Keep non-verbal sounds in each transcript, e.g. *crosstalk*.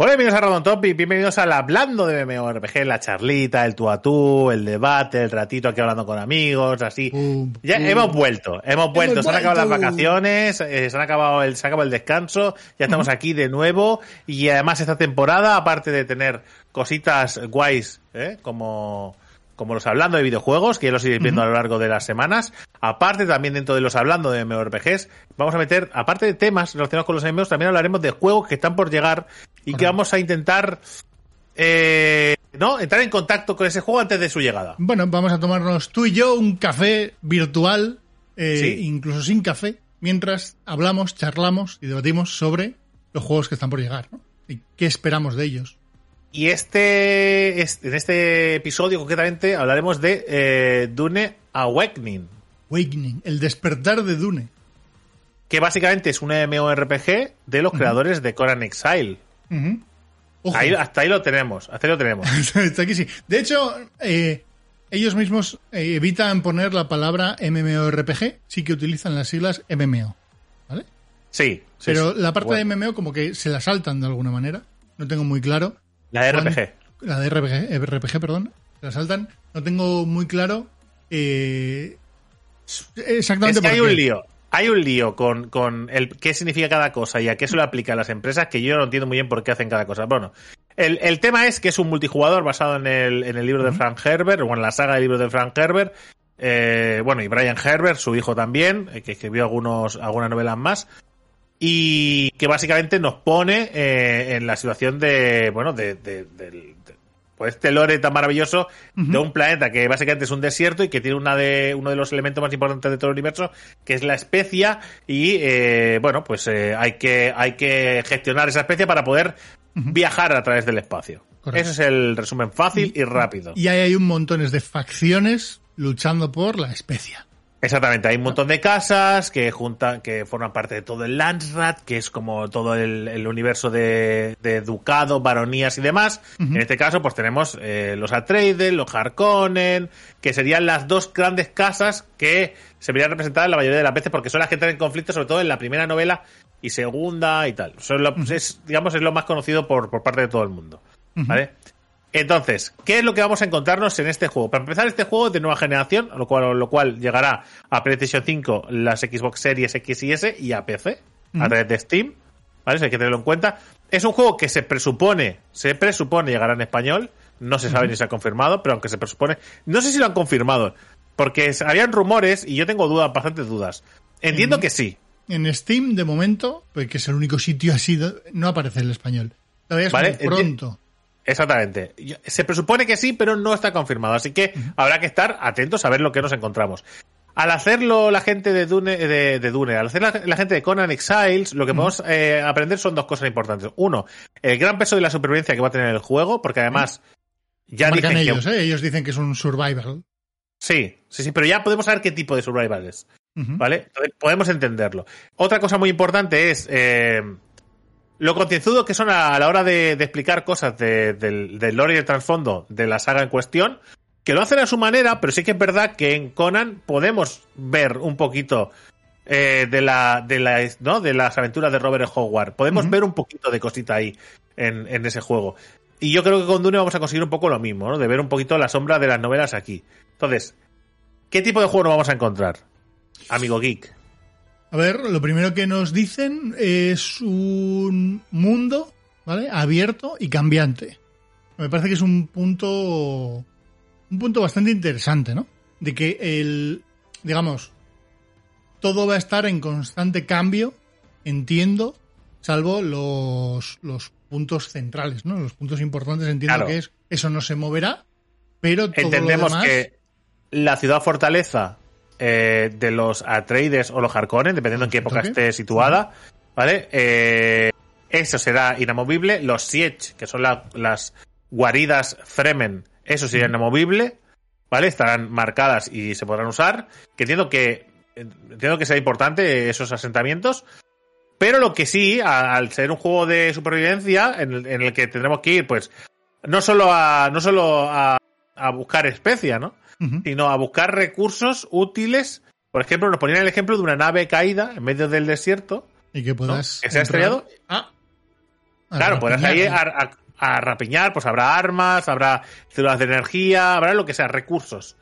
Hola, bienvenidos a Radon Top y bienvenidos al Hablando de MMORPG, la charlita, el tú a tú, el debate, el ratito aquí hablando con amigos, así. Ya hemos vuelto, hemos vuelto, se han acabado las vacaciones, eh, se han acabado el, se ha acabado el descanso, ya estamos aquí de nuevo y además esta temporada, aparte de tener cositas guays, ¿eh? como como los hablando de videojuegos, que ya los iréis viendo a lo largo de las semanas. Aparte, también dentro de los hablando de MMORPGs, vamos a meter, aparte de temas relacionados con los MMOs, también hablaremos de juegos que están por llegar y que vamos a intentar, eh, ¿no? Entrar en contacto con ese juego antes de su llegada. Bueno, vamos a tomarnos tú y yo un café virtual, eh, Sí. incluso sin café, mientras hablamos, charlamos y debatimos sobre los juegos que están por llegar, ¿no? Y qué esperamos de ellos. Y este, este- en este episodio concretamente hablaremos de eh, Dune Awakening, Awakening, el despertar de Dune. que básicamente es un MMORPG de los creadores de Conan Exile. Ahí, hasta ahí lo tenemos, hasta ahí lo tenemos. *laughs* Aquí sí. De hecho, eh, ellos mismos eh, evitan poner la palabra MMORPG, sí que utilizan las siglas MMO. ¿Vale? Sí, sí, Pero sí. la parte Bueno, de MMO como que se la saltan de alguna manera. No tengo muy claro. la de RPG. La de RPG, RPG, perdón. Se la saltan. No tengo muy claro eh, exactamente Es que hay qué. un lío. Hay un lío con, con el qué significa cada cosa y a qué se lo aplica a las empresas que yo no entiendo muy bien por qué hacen cada cosa. Bueno, el, el tema es que es un multijugador basado en el, en el libro de Frank Herbert, o en la saga de libros de Frank Herbert. Eh, bueno, y Brian Herbert, su hijo también, eh, que escribió algunos, algunas novelas más. Y que básicamente nos pone eh, en la situación de, bueno, de, de- de- pues este lore tan maravilloso de un planeta que básicamente es un desierto y que tiene una de, uno de los elementos más importantes de todo el universo, que es la especia, y eh, bueno, pues eh, hay, que, hay que gestionar esa especia para poder viajar a través del espacio. Correcto. Ese es el resumen fácil y rápido. Y ahí hay un montones de facciones luchando por la especia. Exactamente, hay un montón de casas que juntan, que forman parte de todo el Landsrat, que es como todo el, el universo de, de ducado, baronías y demás. En este caso, pues tenemos eh, los Atreides, los Harkonnen, que serían las dos grandes casas que se verían representadas la mayoría de las veces, porque son las que entran en conflicto, sobre todo en la primera novela y segunda y tal. Son lo- es, digamos, es lo más conocido por, por parte de todo el mundo. ¿Vale? Entonces, ¿qué es lo que vamos a encontrarnos en este juego? Para empezar, este juego es de nueva generación, lo cual, lo cual llegará a PlayStation 5, las Xbox Series X y S y a PC, a través de Steam. ¿Vale? Eso hay que tenerlo en cuenta. Es un juego que se presupone, se presupone llegará en español. No se sabe ni se ha confirmado, pero aunque se presupone. No sé si lo han confirmado, porque habían rumores y yo tengo dudas, bastantes dudas. Entiendo que sí. En Steam, de momento, pues, que es el único sitio así, no aparece el español. Todavía es Vale, muy pronto. Exactamente. Se presupone que sí, pero no está confirmado. Así que habrá que estar atentos a ver lo que nos encontramos. Al hacerlo la gente de Dune, de, de Dune, al hacer la, la gente de Conan Exiles, lo que podemos eh, aprender son dos cosas importantes. Uno, el gran peso de la supervivencia que va a tener el juego, porque además ya Marcan dicen que- ellos, ¿eh? Ellos dicen que es un survival. Sí, sí, sí, pero ya podemos saber qué tipo de survival es. ¿Vale? Entonces, podemos entenderlo. Otra cosa muy importante es eh, lo concienzudo que son a, la hora de, de explicar cosas de- del, del lore y el trasfondo de la saga en cuestión, que lo hacen a su manera, pero sí que es verdad que en Conan podemos ver un poquito eh, de la de la ¿no? de las aventuras de Robert. Howard. Podemos ver un poquito de cosita ahí en, en ese juego. Y yo creo que con Dune vamos a conseguir un poco lo mismo, ¿no? De ver un poquito la sombra de las novelas aquí. Entonces, ¿qué tipo de juego nos vamos a encontrar? Amigo Geek. A ver, lo primero que nos dicen es un mundo, ¿vale? Abierto y cambiante. Me parece que es un punto. Un punto bastante interesante, ¿no? De que el. Digamos. Todo va a estar en constante cambio, entiendo, salvo los, los puntos centrales, ¿no? Los puntos importantes, entiendo Claro. que es. Eso no se moverá, pero todo Entendemos lo demás. que la ciudad fortaleza eh, de los Atreides o los Harkonnen, dependiendo en qué época esté situada, ¿vale? Eh, eso será inamovible. Los Siege, que son la- las guaridas Fremen, eso sería inamovible, ¿vale? Estarán marcadas y se podrán usar. Que entiendo que entiendo que sea importante esos asentamientos. Pero lo que sí, a- al ser un juego de supervivencia, en el, en el que tendremos que ir, pues, no solo a, no solo a, a buscar especia, ¿no? Ujú. Sino a buscar recursos útiles. Por ejemplo, nos ponían el ejemplo de una nave caída en medio del desierto, Y que puedas. ¿Que se ha entrar- estrellado? Ah, claro, podrás ir a, a, rapiñar, pues habrá armas, habrá células de energía, habrá lo que sea, recursos.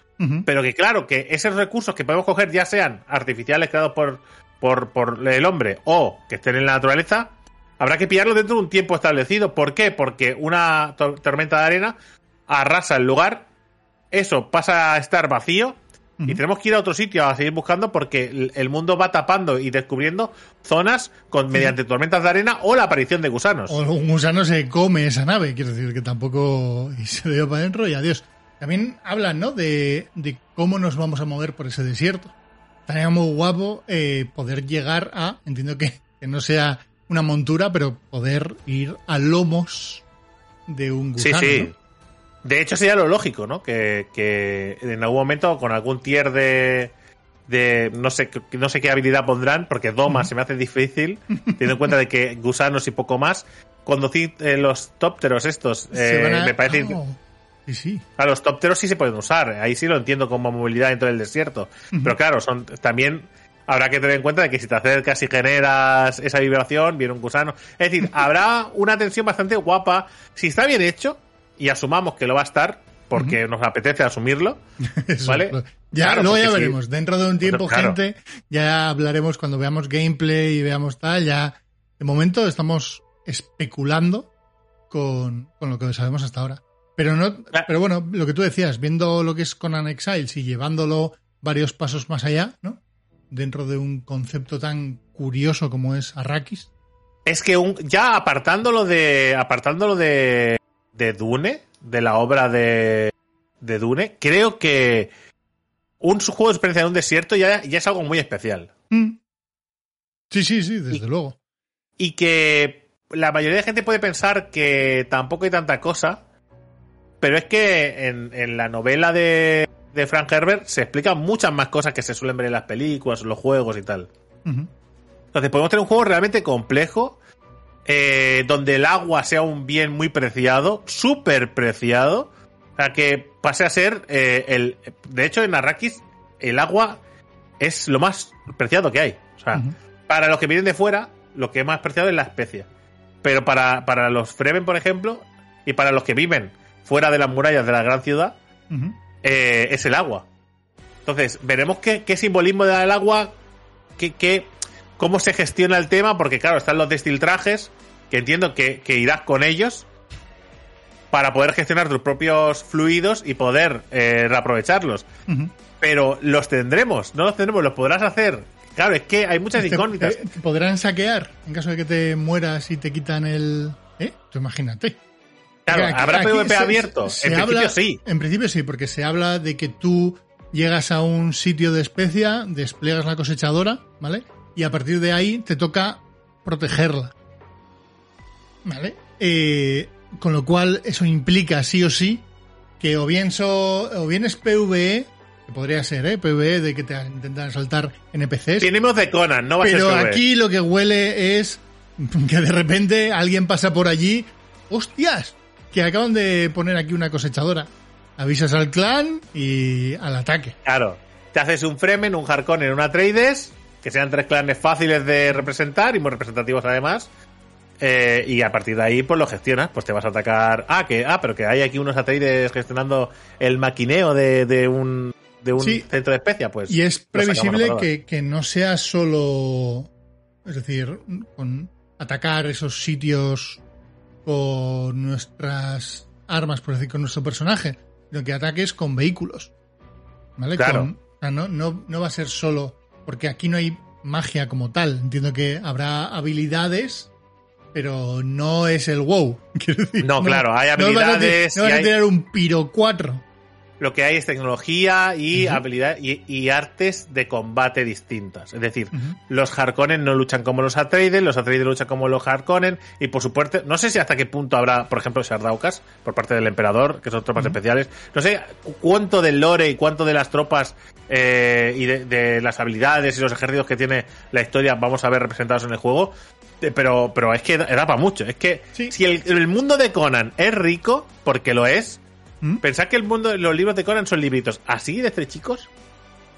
Pero que claro, que esos recursos que podemos coger ya sean artificiales creados por, por, por el hombre o que estén en la naturaleza, habrá que pillarlos dentro de un tiempo establecido. ¿Por qué? Porque una tormenta de arena arrasa el lugar, eso pasa a estar vacío y tenemos que ir a otro sitio a seguir buscando porque el mundo va tapando y descubriendo zonas con mediante tormentas de arena o la aparición de gusanos. O un gusano se come esa nave, quiero decir que tampoco y se dio para adentro y adiós. También hablan, ¿no? De, cómo nos vamos a mover por ese desierto. Estaría muy guapo eh, poder llegar a, entiendo que, no sea una montura, pero poder ir a lomos de un gusano. Sí, sí. De hecho, sería lo lógico, ¿no? Que, en algún momento con algún tier de, de no sé no sé qué habilidad pondrán, porque Doma se me hace difícil, *laughs* teniendo en cuenta de que gusanos y poco más. Conducir eh, los tópteros estos, eh, me parece. Ah, sí, sí. A los tópteros sí se pueden usar, ahí sí lo entiendo como movilidad dentro del desierto. Pero claro, son también habrá que tener en cuenta de que si te acercas y generas esa vibración, viene un gusano. Es decir, habrá una tensión bastante guapa. Si está bien hecho, y asumamos que lo va a estar porque nos apetece asumirlo, *laughs* ¿vale? Ya, luego ya veremos. Dentro de un tiempo, gente, ya hablaremos cuando veamos gameplay y veamos tal. Ya, de momento estamos especulando con, lo que sabemos hasta ahora. Pero no, pero bueno, lo que tú decías, viendo lo que es Conan Exiles y llevándolo varios pasos más allá, ¿no? Dentro de un concepto tan curioso como es Arrakis. Es que un, ya apartándolo de apartándolo de de Dune, de la obra de, de Dune, creo que un juego de experiencia en un desierto ya, ya es algo muy especial. Mm. Sí, sí, sí, desde luego. Y que la mayoría de gente puede pensar que tampoco hay tanta cosa, pero es que en, la novela de, de, Frank Herbert se explican muchas más cosas que se suelen ver en las películas, en los juegos y tal. Entonces podemos tener un juego realmente complejo eh, donde el agua sea un bien muy preciado, súper preciado, para que pase a ser eh, el... De hecho, en Arrakis el agua es lo más preciado que hay. O sea, para los que vienen de fuera, lo que es más preciado es la especia. Pero para, para los Fremen, por ejemplo, y para los que viven fuera de las murallas de la gran ciudad, eh, es el agua. Entonces, veremos qué, qué simbolismo da el agua, qué, qué, cómo se gestiona el tema, porque claro, están los destiltrajes, que entiendo que, irás con ellos para poder gestionar tus propios fluidos y poder eh, reaprovecharlos. Pero los tendremos, no los tendremos, los podrás hacer. Claro, es que hay muchas incógnitas. podrán saquear en caso de que te mueras y te quitan el. ¿Eh? Tú imagínate. Claro, ¿habrá PvP abierto? en principio sí. En principio sí, porque se habla de que tú llegas a un sitio de especia, despliegas la cosechadora, ¿vale? Y a partir de ahí te toca protegerla. ¿Vale? Eh, con lo cual eso implica sí o sí que o bien, so, o bien es PvE, que podría ser, ¿eh? PvE de que te intentan saltar NPCs. Tenemos de Conan, no va a ser Pero aquí lo que huele es que de repente alguien pasa por allí. ¡Hostias! Que acaban de poner aquí una cosechadora. Avisas al clan y al ataque. Claro. Te haces un Fremen, un Harkonnen, una Trades que sean tres clanes fáciles de representar y muy representativos además. Eh, y a partir de ahí, pues lo gestionas, pues te vas a atacar. Ah, que, ah, pero que hay aquí unos Atreides gestionando el maquineo de, un, de un centro de especia, pues. Y es previsible que, no sea solo. Es decir, con atacar esos sitios con nuestras armas, por decir, con nuestro personaje, sino que ataques con vehículos. ¿Vale? Claro. no, no, no va a ser solo porque aquí no hay magia como tal. Entiendo que habrá habilidades, pero no es el WoW. *laughs* no, claro, hay habilidades. No vas a, tener un Piro 4 lo que hay es tecnología y habilidad y, artes de combate distintas. Es decir, los Harkonnen no luchan como los Atreides, los Atreides luchan como los Harkonnen, y por supuesto, no sé si hasta qué punto habrá, por ejemplo, Sardaukas por parte del Emperador, que son tropas especiales. No sé cuánto del lore y cuánto de las tropas eh, y de, las habilidades y los ejércitos que tiene la historia vamos a ver representados en el juego. Eh, pero, pero es que da, para mucho. Es que si el mundo de Conan es rico, porque lo es, ¿Mm? Pensad que el mundo, los libros de Conan son libritos así de tres chicos,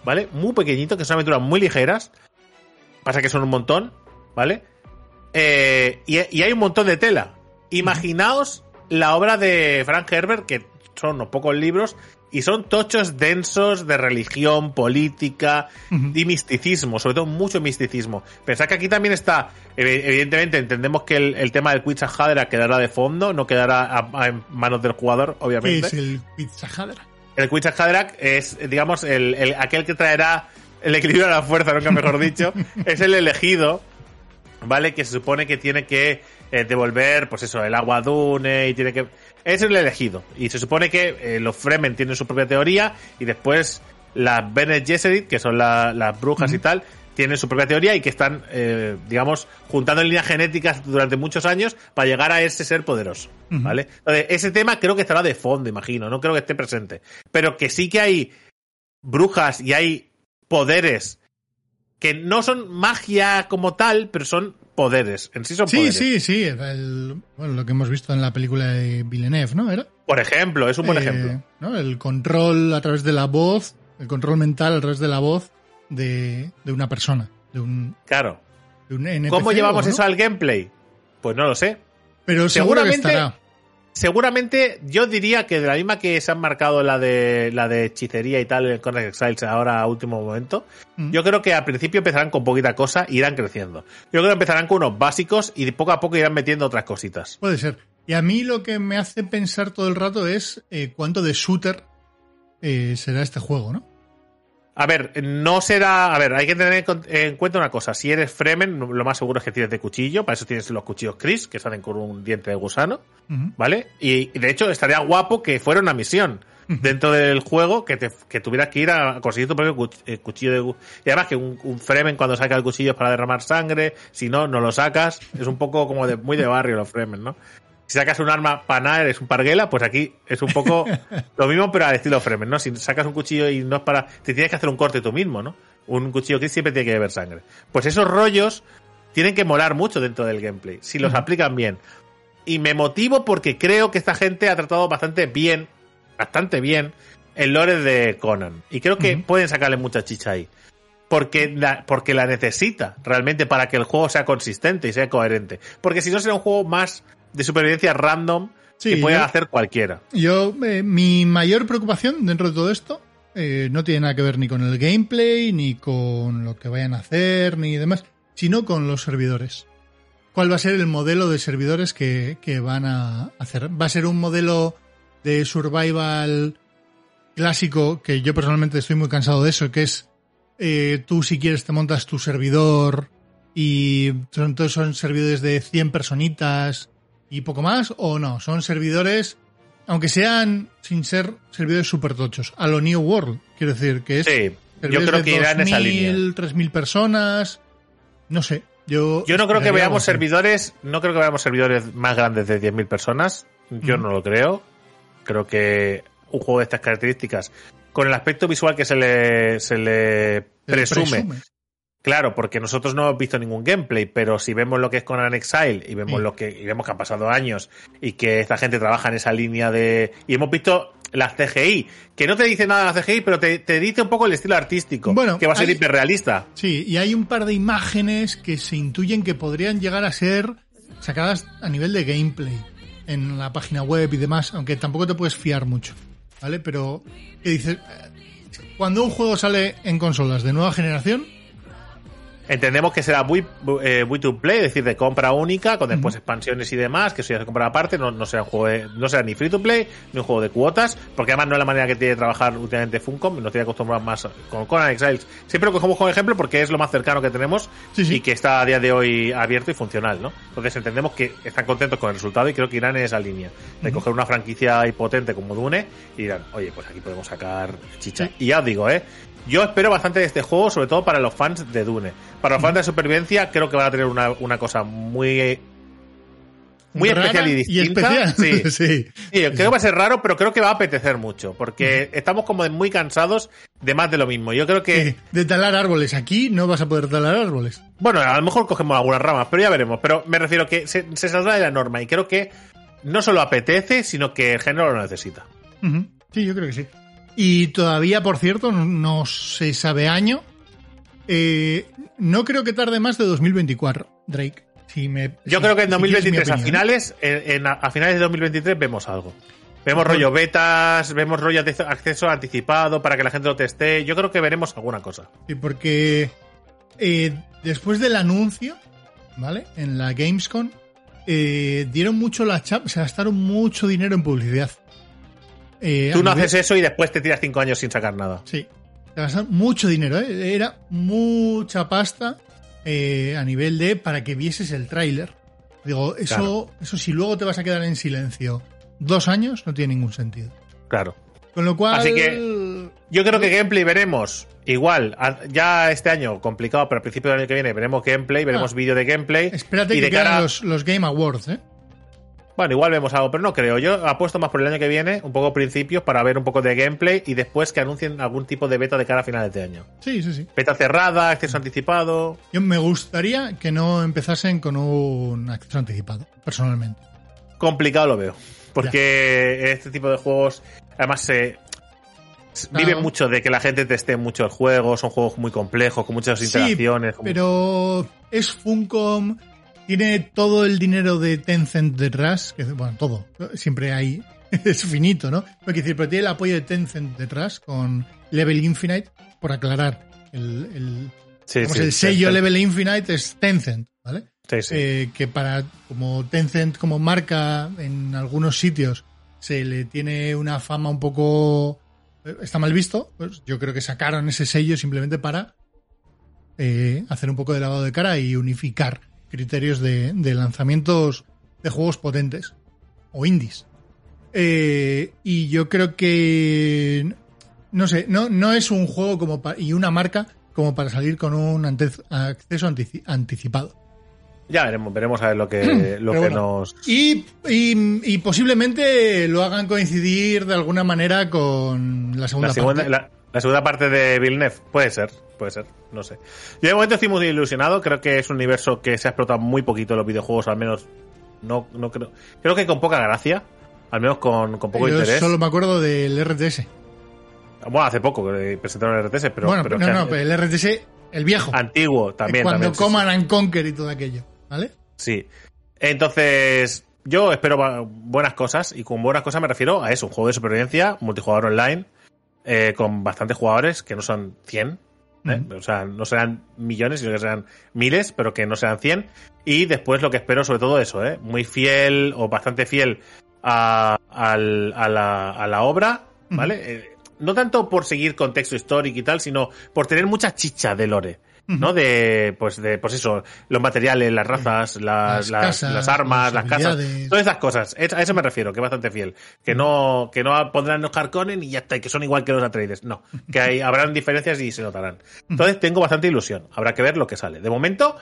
¿vale? Muy pequeñitos, que son aventuras muy ligeras. Pasa que son un montón, ¿vale? Eh, y, hay un montón de tela. Imaginaos la obra de Frank Herbert, que son unos pocos libros, y son tochos densos de religión, política y misticismo, sobre todo mucho misticismo. Pensad que aquí también está, evidentemente entendemos que el, tema del Quitza quedará de fondo, no quedará en manos del jugador, obviamente. ¿Qué es el Quitza El Quitza es, digamos, el, aquel que traerá el equilibrio de la fuerza, nunca mejor *laughs* dicho, es el elegido, ¿vale? Que se supone que tiene que eh, devolver, pues eso, el agua dune y tiene que es el elegido. Y se supone que eh, los Fremen tienen su propia teoría y después las Bene Gesserit, que son las brujas y tal, tienen su propia teoría y que están, eh, digamos, juntando líneas genéticas durante muchos años para llegar a ese ser poderoso. ¿Vale? Entonces, ese tema creo que estará de fondo, imagino, no creo que esté presente. Pero que sí que hay brujas y hay poderes que no son magia como tal, pero son poderes. En sí son sí, Sí, sí, bueno, lo que hemos visto en la película de Villeneuve, ¿no? ¿Era? Por ejemplo, es un buen eh, ejemplo. ¿no? El control a través de la voz, el control mental a través de la voz de, una persona, de un... Claro. ¿Cómo llevamos eso al gameplay? Pues no lo sé. Pero seguramente estará seguramente yo diría que de la misma que se han marcado la de la de hechicería y tal con Exiles ahora a último momento, mm. yo creo que al principio empezarán con poquita cosa e irán creciendo. Yo creo que empezarán con unos básicos y poco a poco irán metiendo otras cositas. Puede ser. Y a mí lo que me hace pensar todo el rato es eh, cuánto de shooter eh, será este juego, ¿no? A ver, no será. A ver, hay que tener en cuenta una cosa. Si eres Fremen, lo más seguro es que tienes de cuchillo. Para eso tienes los cuchillos Chris, que salen con un diente de gusano. ¿Vale? Y, de hecho, estaría guapo que fuera una misión dentro del juego que, te, que tuvieras que ir a conseguir tu propio eh, cuchillo de. Y además, que un, Fremen cuando saca el cuchillo es para derramar sangre. Si no, no lo sacas. Es un poco como de, muy de barrio los Fremen, ¿no? Si sacas un arma para eres un parguela, pues aquí es un poco *laughs* lo mismo, pero al estilo Fremen, ¿no? Si sacas un cuchillo y no es para. Te tienes que hacer un corte tú mismo, ¿no? Un cuchillo que siempre tiene que beber sangre. Pues esos rollos tienen que molar mucho dentro del gameplay, si los aplican bien. Y me motivo porque creo que esta gente ha tratado bastante bien, bastante bien, el lore de Conan. Y creo que pueden sacarle mucha chicha ahí. Porque la, porque la necesita realmente para que el juego sea consistente y sea coherente. Porque si no será un juego más de supervivencia random que puede hacer cualquiera. Yo, eh, mi mayor preocupación dentro de todo esto eh, no tiene nada que ver ni con el gameplay, ni con lo que vayan a hacer, ni demás, sino con los servidores. ¿Cuál va a ser el modelo de servidores que, van a hacer? ¿Va a ser un modelo de survival clásico, que yo personalmente estoy muy cansado de eso, que es eh, tú si quieres te montas tu servidor y son, todos son servidores de 100 personitas y poco más, o no, son servidores, aunque sean sin ser servidores super tochos, a lo New World, quiero decir, que es... Sí, yo creo que irán en esa línea. 3.000 personas, no sé. Yo, yo no creo que veamos servidores, no creo que veamos servidores más grandes de 10.000 personas, yo no lo creo. Creo que un juego de estas características, con el aspecto visual que se le, se le presume, Claro, porque nosotros no hemos visto ningún gameplay, pero si vemos lo que es Conan Exile y vemos lo que y vemos que han pasado años y que esta gente trabaja en esa línea de y hemos visto las CGI, que no te dice nada de la CGI, pero te, dice un poco el estilo artístico, que va a ser hiperrealista. Sí, y hay un par de imágenes que se intuyen que podrían llegar a ser sacadas a nivel de gameplay en la página web y demás, aunque tampoco te puedes fiar mucho, ¿vale? Pero ¿qué dices? Cuando un juego sale en consolas de nueva generación, Entendemos que será muy, eh, to play, es decir, de compra única, con después expansiones y demás, que eso ya se compra aparte, no, no será un juego no será ni free to play, ni un juego de cuotas, porque además no es la manera que tiene de trabajar últimamente Funcom, nos tiene acostumbrado más con Conan Exiles. Siempre lo cogemos como ejemplo porque es lo más cercano que tenemos y que está a día de hoy abierto y funcional, ¿no? Entonces entendemos que están contentos con el resultado y creo que irán en esa línea, de coger una franquicia potente como Dune y dirán, oye, pues aquí podemos sacar chicha. Y ya os digo, ¿eh? Yo espero bastante de este juego, sobre todo para los fans de Dune. Para los fans de supervivencia, creo que van a tener una, una cosa muy muy especial y distinta. *laughs* sí. sí. creo que va a ser raro, pero creo que va a apetecer mucho, porque estamos como muy cansados de más de lo mismo. Yo creo que... De talar árboles. Aquí no vas a poder talar árboles. Bueno, a lo mejor cogemos algunas ramas, pero ya veremos. Pero me refiero que se, saldrá de la norma y creo que no solo apetece, sino que el género lo necesita. Sí, yo creo que sí. Y todavía, por cierto, no, se sabe año. Eh, no creo que tarde más de 2024, Drake. Si me, Yo si- creo que en si quieres mi 2023, a opinión. finales, en, en- a finales de 2023 vemos algo. Vemos rollo betas, vemos rollo de acceso anticipado para que la gente lo teste. Yo creo que veremos alguna cosa. Sí, porque eh, después del anuncio, ¿vale? En la Gamescom, eh, dieron mucho la chapa, se gastaron mucho dinero en publicidad. Eh, Tú no haces eso y después te tiras cinco años sin sacar nada. Sí, se gastaron mucho dinero, ¿eh? Era mucha pasta eh, a nivel de para que vieses el tráiler. Digo, eso, Claro. eso si luego te vas a quedar en silencio dos años, no tiene ningún sentido. Claro. Con lo cual... Así que- Yo creo que gameplay veremos. Igual, ya este año complicado, pero a principio del año que viene veremos gameplay, veremos Ah. vídeo de gameplay. Espérate y que de quedan cara, los, los Game Awards, ¿eh? Bueno, igual vemos algo, pero no creo. Yo apuesto más por el año que viene, un poco principios, para ver un poco de gameplay y después que anuncien algún tipo de beta de cara a finales de año. Sí, sí, sí. Beta cerrada, acceso anticipado. Yo me gustaría que no empezasen con un acceso anticipado, personalmente. Complicado lo veo. Porque este tipo de juegos, además, se. Claro. Vive mucho de que la gente teste mucho el juego, son juegos muy complejos, con muchas interacciones. Pero es Funcom, tiene todo el dinero de Tencent detrás, que, bueno, todo, siempre hay, *laughs* es finito, ¿no? Quiero decir, pero tiene el apoyo de Tencent detrás con Level Infinite, por aclarar, el, el, Sí, digamos, sí, el sello Level Infinite es Tencent, ¿vale? sí, sí. Eh, que para como Tencent como marca en algunos sitios se le tiene una fama un poco eh, está mal visto pues yo creo que sacaron ese sello simplemente para eh, hacer un poco de lavado de cara y unificar criterios de, de lanzamientos de juegos potentes o indies Eh, y yo creo que no sé no no es un juego como pa- y una marca como para salir con un ante- acceso antici- anticipado Ya veremos, veremos a ver lo que, *clears throat* lo que bueno. nos. Y, y- y posiblemente lo hagan coincidir de alguna manera con la segunda, La segunda, parte. la, la segunda parte de Villeneuve, puede ser, puede ser, no sé. Yo de momento estoy muy ilusionado, creo que es un universo que se ha explotado muy poquito en los videojuegos, al menos no, no creo. Creo que con poca gracia, al menos con, con poco Yo interés. solo me acuerdo del RTS. Bueno, hace poco que presentaron el RTS, pero, bueno, pero no, no, pero el RTS, el viejo. antiguo también. cuando también, sí, and Conquer y todo aquello. ¿Vale? Sí. Entonces, yo espero buenas cosas, y con buenas cosas me refiero a eso, un juego de supervivencia, multijugador online, eh, con bastantes jugadores, que no son 100, ¿eh? O sea, no serán millones, sino que serán miles, pero que no sean 100. Y después lo que espero, sobre todo eso, ¿eh? muy fiel o bastante fiel a, a la, a la obra, ¿vale? Eh, no tanto por seguir contexto histórico y tal, sino por tener mucha chicha de lore. ¿No? De, pues, de, pues eso, los materiales, las razas, las, Las las, casas, las armas, las casas, todas esas cosas. A eso me refiero, que es bastante fiel. Que no, que no pondrán los Harkonnen y ya está, y que son igual que los Atreides. No, que hay, habrán diferencias y se notarán. Entonces tengo bastante ilusión. Habrá que ver lo que sale. De momento,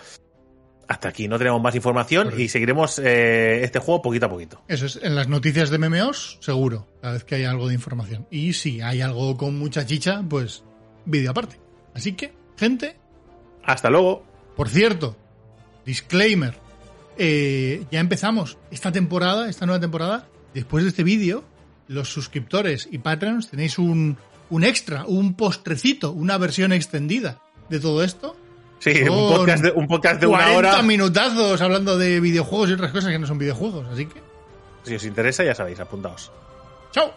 hasta aquí no tenemos más información Correcto. y seguiremos eh, este juego poquito a poquito. Eso es, en las noticias de MMOs, seguro, cada vez que hay algo de información. Y si hay algo con mucha chicha, pues vídeo aparte. Así que, gente, Hasta luego. Por cierto, disclaimer. eh, ya empezamos esta temporada, esta nueva temporada. Después de este vídeo, los suscriptores y Patreons tenéis un, un extra, un postrecito, una versión extendida de todo esto. Sí, un podcast de, un podcast de una 40 hora. minutazos hablando de videojuegos y otras cosas que no son videojuegos. Así que, Si os interesa, ya sabéis, apuntaos. chao.